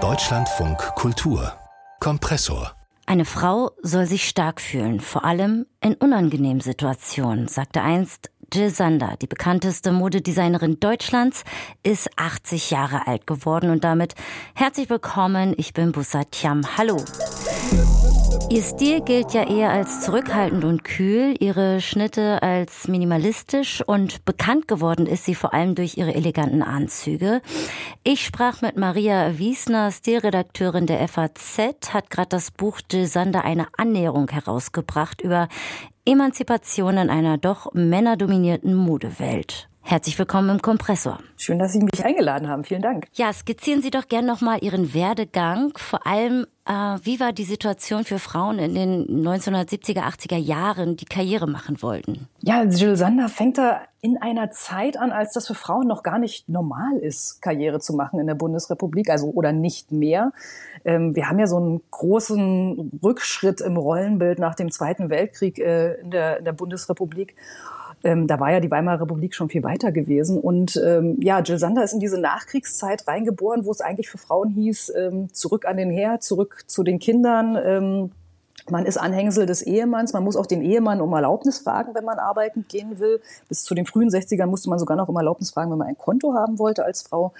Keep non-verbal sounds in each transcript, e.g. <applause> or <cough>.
Deutschlandfunk Kultur Kompressor eine Frau soll sich stark fühlen, vor allem in unangenehmen Situationen, sagte einst Jill Sander, die bekannteste Modedesignerin Deutschlands, ist 80 Jahre alt geworden und damit herzlich willkommen. Ich bin Bussa Tiam. Hallo. Ihr Stil gilt ja eher als zurückhaltend und kühl, ihre Schnitte als minimalistisch und bekannt geworden ist sie vor allem durch ihre eleganten Anzüge. Ich sprach mit Maria Wiesner, Stilredakteurin der FAZ, hat gerade das Buch Jill Sander eine Annäherung herausgebracht über Emanzipation in einer doch männerdominierten Modewelt. Herzlich willkommen im Kompressor. Schön, dass Sie mich eingeladen haben. Vielen Dank. Ja, skizzieren Sie doch gerne nochmal Ihren Werdegang. Vor allem, äh, wie war die Situation für Frauen in den 1970er, 80er Jahren, die Karriere machen wollten? Ja, Jill Sander fängt da in einer Zeit an, als das für Frauen noch gar nicht normal ist, Karriere zu machen in der Bundesrepublik, also oder nicht mehr. Ähm, wir haben ja so einen großen Rückschritt im Rollenbild nach dem Zweiten Weltkrieg äh, in, der, in der Bundesrepublik. Ähm, da war ja die Weimarer Republik schon viel weiter gewesen. Und ähm, ja, Jill Sander ist in diese Nachkriegszeit reingeboren, wo es eigentlich für Frauen hieß, ähm, zurück an den Herd, zurück zu den Kindern. Man ist Anhängsel des Ehemanns. Man muss auch den Ehemann um Erlaubnis fragen, wenn man arbeiten gehen will. Bis zu den frühen 60ern musste man sogar noch um Erlaubnis fragen, wenn man ein Konto haben wollte als Frau.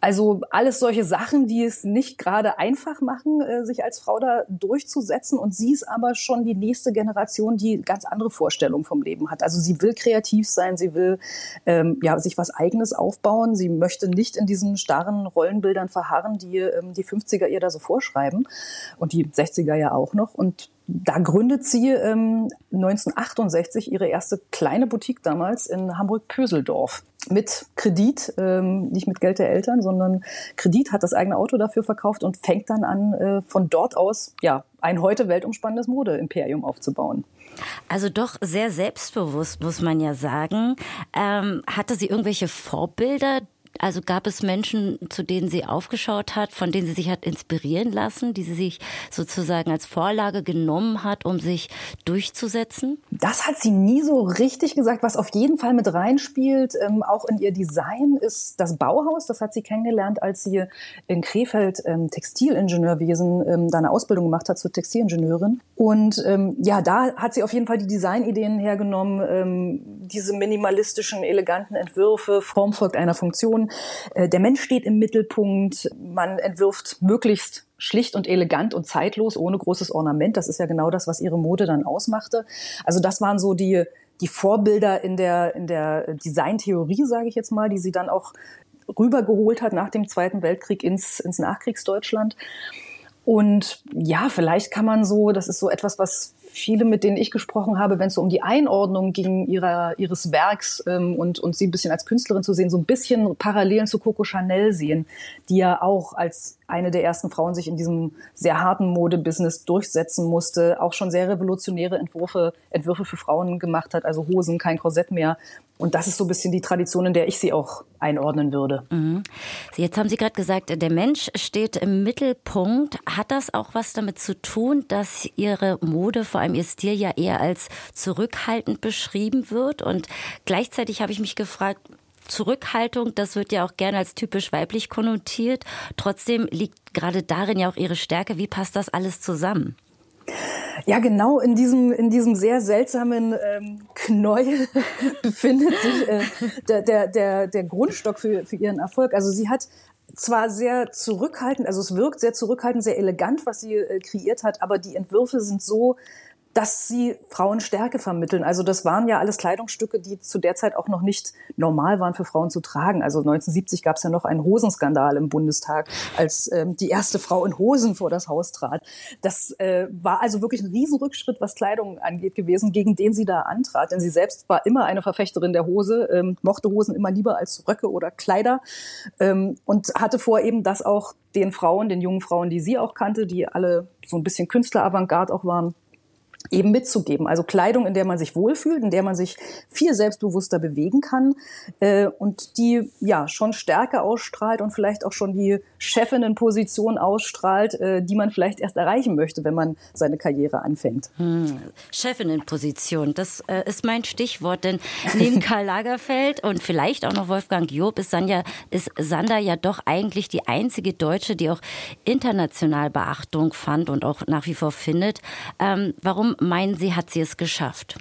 Also alles solche Sachen, die es nicht gerade einfach machen, äh, sich als Frau da durchzusetzen. Und sie ist aber schon die nächste Generation, die ganz andere Vorstellungen vom Leben hat. Also sie will kreativ sein, sie will ähm, ja, sich was Eigenes aufbauen. Sie möchte nicht in diesen starren Rollenbildern verharren, die ähm, die 50er ihr da so vorschreiben und die 60er ja auch noch. Und da gründet sie ähm, 1968 ihre erste kleine Boutique damals in Hamburg-Pöseldorf mit Kredit, ähm, nicht mit Geld der Eltern, sondern Kredit hat das eigene Auto dafür verkauft und fängt dann an, äh, von dort aus ja ein heute weltumspannendes Modeimperium aufzubauen. Also doch sehr selbstbewusst, muss man ja sagen. Ähm, hatte sie irgendwelche Vorbilder, also gab es Menschen, zu denen sie aufgeschaut hat, von denen sie sich hat inspirieren lassen, die sie sich sozusagen als Vorlage genommen hat, um sich durchzusetzen? Das hat sie nie so richtig gesagt. Was auf jeden Fall mit reinspielt, ähm, auch in ihr Design, ist das Bauhaus. Das hat sie kennengelernt, als sie in Krefeld ähm, Textilingenieurwesen ähm, da eine Ausbildung gemacht hat zur Textilingenieurin. Und ähm, ja, da hat sie auf jeden Fall die Designideen hergenommen, ähm, diese minimalistischen, eleganten Entwürfe, Form folgt einer Funktion äh, der Mensch steht im Mittelpunkt. Man entwirft möglichst schlicht und elegant und zeitlos, ohne großes Ornament. Das ist ja genau das, was ihre Mode dann ausmachte. Also das waren so die, die Vorbilder in der, in der Designtheorie, sage ich jetzt mal, die sie dann auch rübergeholt hat nach dem Zweiten Weltkrieg ins, ins Nachkriegsdeutschland. Und ja, vielleicht kann man so, das ist so etwas, was viele, mit denen ich gesprochen habe, wenn es so um die Einordnung ging ihrer, ihres Werks ähm, und, und sie ein bisschen als Künstlerin zu sehen, so ein bisschen Parallelen zu Coco Chanel sehen, die ja auch als eine der ersten Frauen sich in diesem sehr harten Modebusiness durchsetzen musste, auch schon sehr revolutionäre Entwürfe, Entwürfe für Frauen gemacht hat, also Hosen, kein Korsett mehr. Und das ist so ein bisschen die Tradition, in der ich sie auch einordnen würde. Mhm. Jetzt haben Sie gerade gesagt, der Mensch steht im Mittelpunkt. Hat das auch was damit zu tun, dass Ihre Mode, vor allem Ihr Stil, ja eher als zurückhaltend beschrieben wird? Und gleichzeitig habe ich mich gefragt, Zurückhaltung, das wird ja auch gerne als typisch weiblich konnotiert. Trotzdem liegt gerade darin ja auch ihre Stärke. Wie passt das alles zusammen? Ja, genau in diesem, in diesem sehr seltsamen ähm, Knäuel <laughs> befindet sich äh, der, der, der, der Grundstock für, für ihren Erfolg. Also sie hat zwar sehr zurückhaltend, also es wirkt sehr zurückhaltend, sehr elegant, was sie äh, kreiert hat, aber die Entwürfe sind so dass sie Frauen Stärke vermitteln. Also das waren ja alles Kleidungsstücke, die zu der Zeit auch noch nicht normal waren für Frauen zu tragen. Also 1970 gab es ja noch einen Hosenskandal im Bundestag, als ähm, die erste Frau in Hosen vor das Haus trat. Das äh, war also wirklich ein Riesenrückschritt, was Kleidung angeht gewesen, gegen den sie da antrat. Denn sie selbst war immer eine Verfechterin der Hose, ähm, mochte Hosen immer lieber als Röcke oder Kleider ähm, und hatte vor eben das auch den Frauen, den jungen Frauen, die sie auch kannte, die alle so ein bisschen Künstler-Avantgarde auch waren, eben mitzugeben. Also Kleidung, in der man sich wohlfühlt, in der man sich viel selbstbewusster bewegen kann äh, und die ja schon Stärke ausstrahlt und vielleicht auch schon die Chefinnenposition ausstrahlt, äh, die man vielleicht erst erreichen möchte, wenn man seine Karriere anfängt. Hm. Chefinnenposition, das äh, ist mein Stichwort, denn neben Karl <laughs> Lagerfeld und vielleicht auch noch Wolfgang Job ist Sanja, ist Sander ja doch eigentlich die einzige Deutsche, die auch international Beachtung fand und auch nach wie vor findet. Ähm, warum meinen Sie, hat sie es geschafft?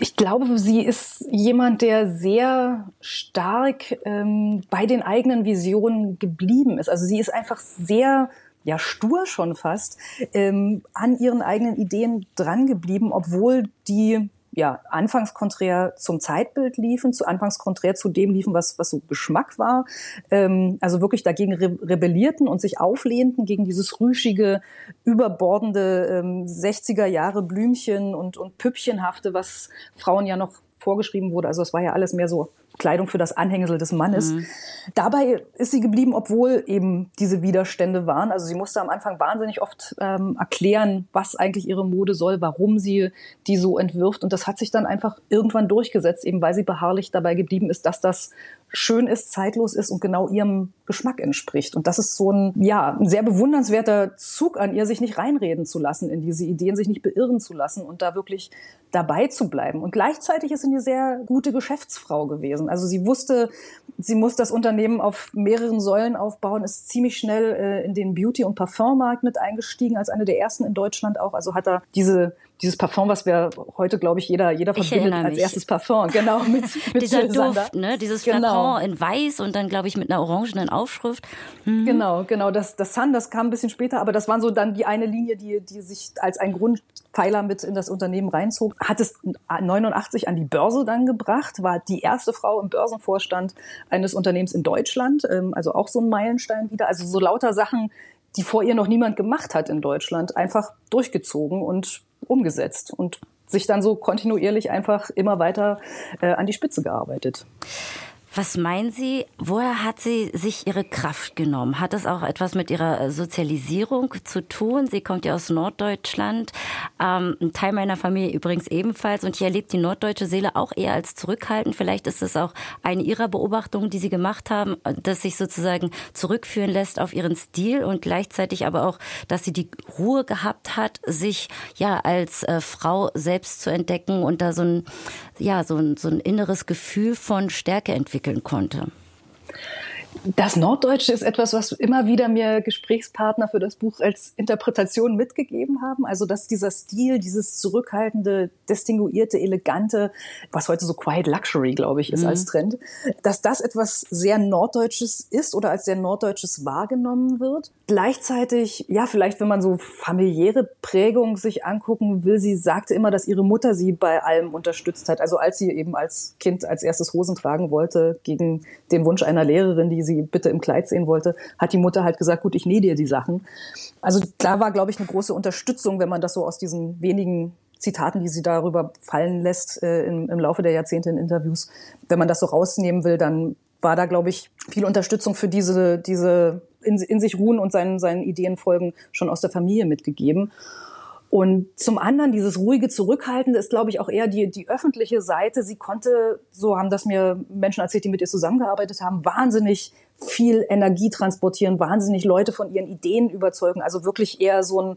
Ich glaube, sie ist jemand, der sehr stark ähm, bei den eigenen Visionen geblieben ist. Also sie ist einfach sehr ja stur schon fast ähm, an ihren eigenen Ideen drangeblieben, obwohl die ja, anfangs konträr zum Zeitbild liefen, zu anfangs konträr zu dem liefen, was, was so Geschmack war. Ähm, also wirklich dagegen re rebellierten und sich auflehnten gegen dieses rüschige, überbordende ähm, 60er Jahre Blümchen und, und Püppchenhafte, was Frauen ja noch vorgeschrieben wurde. Also es war ja alles mehr so Kleidung für das Anhängsel des Mannes. Mhm. Dabei ist sie geblieben, obwohl eben diese Widerstände waren. Also sie musste am Anfang wahnsinnig oft ähm, erklären, was eigentlich ihre Mode soll, warum sie die so entwirft. Und das hat sich dann einfach irgendwann durchgesetzt, eben weil sie beharrlich dabei geblieben ist, dass das schön ist, zeitlos ist und genau ihrem Geschmack entspricht. Und das ist so ein, ja, ein sehr bewundernswerter Zug an ihr, sich nicht reinreden zu lassen in diese Ideen, sich nicht beirren zu lassen und da wirklich dabei zu bleiben. Und gleichzeitig ist sie eine sehr gute Geschäftsfrau gewesen. Also sie wusste, sie muss das Unternehmen auf mehreren Säulen aufbauen, ist ziemlich schnell äh, in den Beauty- und Parfummarkt mit eingestiegen, als eine der ersten in Deutschland auch. Also hat er diese dieses Parfum, was wir heute, glaube ich, jeder, jeder verbindet als mich. erstes Parfum, genau, mit, <laughs> mit Dieser Duft, ne? Dieses genau. Flakon in weiß und dann, glaube ich, mit einer orangenen Aufschrift. Mhm. Genau, genau. Das, das Sun, das kam ein bisschen später, aber das war so dann die eine Linie, die, die sich als ein Grundpfeiler mit in das Unternehmen reinzog. Hat es 89 an die Börse dann gebracht, war die erste Frau im Börsenvorstand eines Unternehmens in Deutschland, ähm, also auch so ein Meilenstein wieder. Also so lauter Sachen, die vor ihr noch niemand gemacht hat in Deutschland, einfach durchgezogen und umgesetzt und sich dann so kontinuierlich einfach immer weiter äh, an die Spitze gearbeitet. Was meinen Sie, woher hat sie sich ihre Kraft genommen? Hat das auch etwas mit ihrer Sozialisierung zu tun? Sie kommt ja aus Norddeutschland, ähm, ein Teil meiner Familie übrigens ebenfalls und ich erlebe die norddeutsche Seele auch eher als zurückhaltend. Vielleicht ist es auch eine Ihrer Beobachtungen, die Sie gemacht haben, dass sich sozusagen zurückführen lässt auf ihren Stil und gleichzeitig aber auch, dass sie die Ruhe gehabt hat, sich ja als äh, Frau selbst zu entdecken und da so ein, ja, so ein, so ein inneres Gefühl von Stärke entwickeln konnte. Das Norddeutsche ist etwas, was immer wieder mir Gesprächspartner für das Buch als Interpretation mitgegeben haben. Also, dass dieser Stil, dieses zurückhaltende, distinguierte, elegante, was heute so Quiet Luxury, glaube ich, ist mhm. als Trend, dass das etwas sehr Norddeutsches ist oder als sehr Norddeutsches wahrgenommen wird. Gleichzeitig, ja, vielleicht, wenn man so familiäre Prägung sich angucken will, sie sagte immer, dass ihre Mutter sie bei allem unterstützt hat. Also, als sie eben als Kind als erstes Hosen tragen wollte, gegen den Wunsch einer Lehrerin, die sie bitte im Kleid sehen wollte, hat die Mutter halt gesagt, gut, ich nähe dir die Sachen. Also da war, glaube ich, eine große Unterstützung, wenn man das so aus diesen wenigen Zitaten, die sie darüber fallen lässt äh, im, im Laufe der Jahrzehnte in Interviews, wenn man das so rausnehmen will, dann war da, glaube ich, viel Unterstützung für diese, diese in, in sich ruhen und seinen, seinen Ideen folgen schon aus der Familie mitgegeben. Und zum anderen, dieses ruhige Zurückhaltende ist, glaube ich, auch eher die, die öffentliche Seite. Sie konnte, so haben das mir Menschen erzählt, die mit ihr zusammengearbeitet haben, wahnsinnig viel Energie transportieren, wahnsinnig Leute von ihren Ideen überzeugen. Also wirklich eher so ein,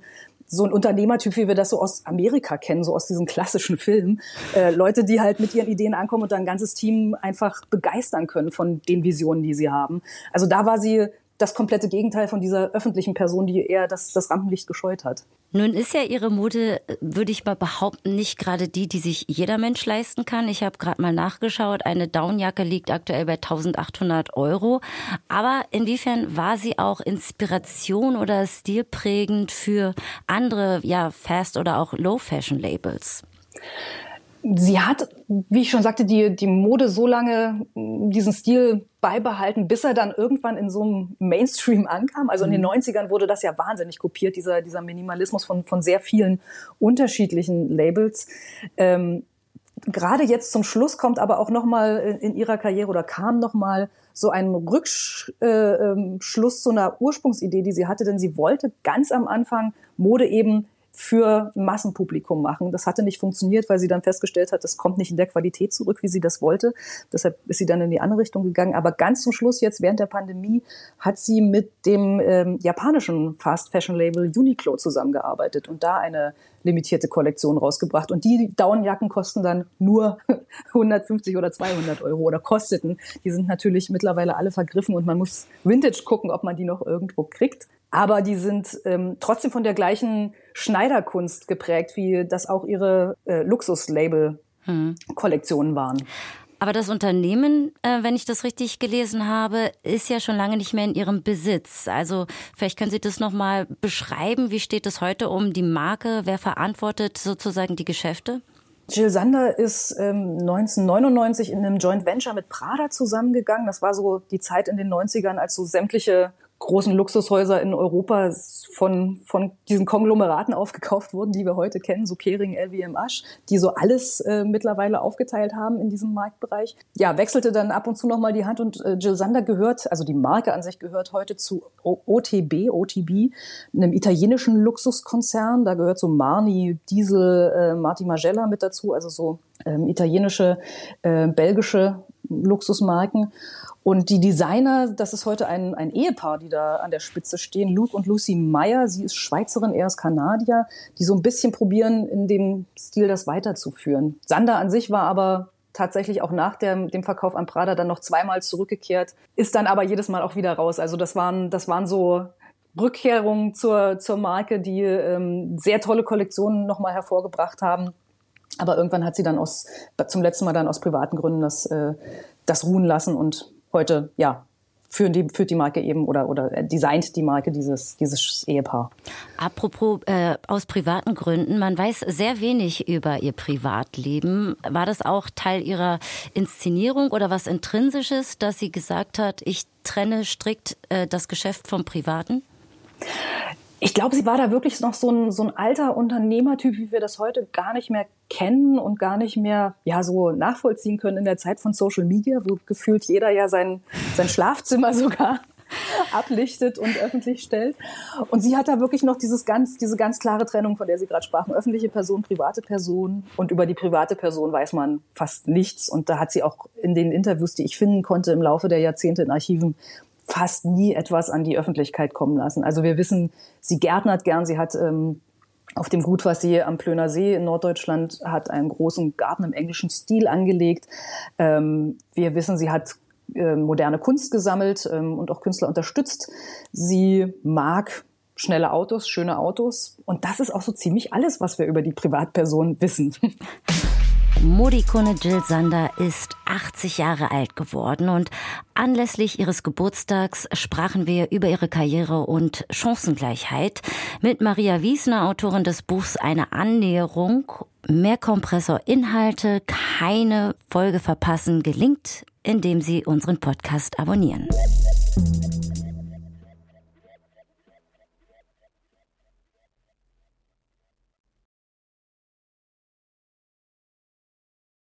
so ein Unternehmertyp, wie wir das so aus Amerika kennen, so aus diesen klassischen Filmen. Äh, Leute, die halt mit ihren Ideen ankommen und dann ein ganzes Team einfach begeistern können von den Visionen, die sie haben. Also da war sie das komplette Gegenteil von dieser öffentlichen Person, die eher das, das Rampenlicht gescheut hat. Nun ist ja Ihre Mode, würde ich mal behaupten, nicht gerade die, die sich jeder Mensch leisten kann. Ich habe gerade mal nachgeschaut, eine Downjacke liegt aktuell bei 1800 Euro. Aber inwiefern war sie auch Inspiration oder stilprägend für andere, ja, Fast- oder auch Low-Fashion-Labels? Sie hat, wie ich schon sagte, die, die Mode so lange diesen Stil beibehalten, bis er dann irgendwann in so einem Mainstream ankam. Also in den 90ern mhm. wurde das ja wahnsinnig kopiert, dieser, dieser Minimalismus von, von sehr vielen unterschiedlichen Labels. Ähm, Gerade jetzt zum Schluss kommt aber auch nochmal in, in ihrer Karriere oder kam nochmal so ein Rückschluss äh, ähm, zu einer Ursprungsidee, die sie hatte, denn sie wollte ganz am Anfang Mode eben für Massenpublikum machen. Das hatte nicht funktioniert, weil sie dann festgestellt hat, das kommt nicht in der Qualität zurück, wie sie das wollte. Deshalb ist sie dann in die andere Richtung gegangen. Aber ganz zum Schluss, jetzt während der Pandemie, hat sie mit dem ähm, japanischen Fast Fashion Label Uniqlo zusammengearbeitet und da eine limitierte Kollektion rausgebracht. Und die Daunenjacken kosten dann nur <laughs> 150 oder 200 Euro oder kosteten. Die sind natürlich mittlerweile alle vergriffen und man muss Vintage gucken, ob man die noch irgendwo kriegt. Aber die sind ähm, trotzdem von der gleichen Schneiderkunst geprägt, wie das auch ihre äh, Luxuslabel-Kollektionen waren. Aber das Unternehmen, äh, wenn ich das richtig gelesen habe, ist ja schon lange nicht mehr in Ihrem Besitz. Also vielleicht können Sie das nochmal beschreiben. Wie steht es heute um die Marke? Wer verantwortet sozusagen die Geschäfte? Jill Sander ist ähm, 1999 in einem Joint Venture mit Prada zusammengegangen. Das war so die Zeit in den 90ern, als so sämtliche großen Luxushäuser in Europa von, von diesen Konglomeraten aufgekauft wurden, die wir heute kennen, so Kering, LVMH, die so alles äh, mittlerweile aufgeteilt haben in diesem Marktbereich. Ja, wechselte dann ab und zu nochmal die Hand und äh, Jill Sander gehört, also die Marke an sich gehört heute zu OTB, OTB, einem italienischen Luxuskonzern. Da gehört so Marni, Diesel, äh, Marti Magella mit dazu, also so ähm, italienische, äh, belgische Luxusmarken. Und die Designer, das ist heute ein, ein Ehepaar, die da an der Spitze stehen, Luke und Lucy Meyer. Sie ist Schweizerin, er ist Kanadier, die so ein bisschen probieren, in dem Stil das weiterzuführen. Sander an sich war aber tatsächlich auch nach der, dem Verkauf an Prada dann noch zweimal zurückgekehrt, ist dann aber jedes Mal auch wieder raus. Also das waren, das waren so Rückkehrungen zur, zur Marke, die ähm, sehr tolle Kollektionen nochmal hervorgebracht haben. Aber irgendwann hat sie dann aus, zum letzten Mal dann aus privaten Gründen das, äh, das ruhen lassen und heute, ja, führt die, führt die Marke eben oder, oder designt die Marke dieses, dieses Ehepaar. Apropos äh, aus privaten Gründen, man weiß sehr wenig über ihr Privatleben. War das auch Teil ihrer Inszenierung oder was Intrinsisches, dass sie gesagt hat, ich trenne strikt äh, das Geschäft vom Privaten? Ich glaube, sie war da wirklich noch so ein, so ein alter Unternehmertyp, wie wir das heute gar nicht mehr kennen und gar nicht mehr ja so nachvollziehen können in der Zeit von Social Media, wo gefühlt jeder ja sein, sein Schlafzimmer <laughs> sogar ablichtet und öffentlich stellt. Und sie hat da wirklich noch dieses ganz, diese ganz klare Trennung, von der Sie gerade sprachen. Öffentliche Person, private Person. Und über die private Person weiß man fast nichts. Und da hat sie auch in den Interviews, die ich finden konnte im Laufe der Jahrzehnte in Archiven, fast nie etwas an die Öffentlichkeit kommen lassen. Also wir wissen, sie gärtnert gern, sie hat ähm, auf dem Gut, was sie am Plöner See in Norddeutschland hat, einen großen Garten im englischen Stil angelegt. Ähm, wir wissen, sie hat äh, moderne Kunst gesammelt ähm, und auch Künstler unterstützt. Sie mag schnelle Autos, schöne Autos. Und das ist auch so ziemlich alles, was wir über die Privatperson wissen. <laughs> Modikone Jill Sander ist 80 Jahre alt geworden und anlässlich ihres Geburtstags sprachen wir über ihre Karriere und Chancengleichheit mit Maria Wiesner, Autorin des Buchs Eine Annäherung. Mehr Kompressorinhalte, keine Folge verpassen, gelingt, indem Sie unseren Podcast abonnieren.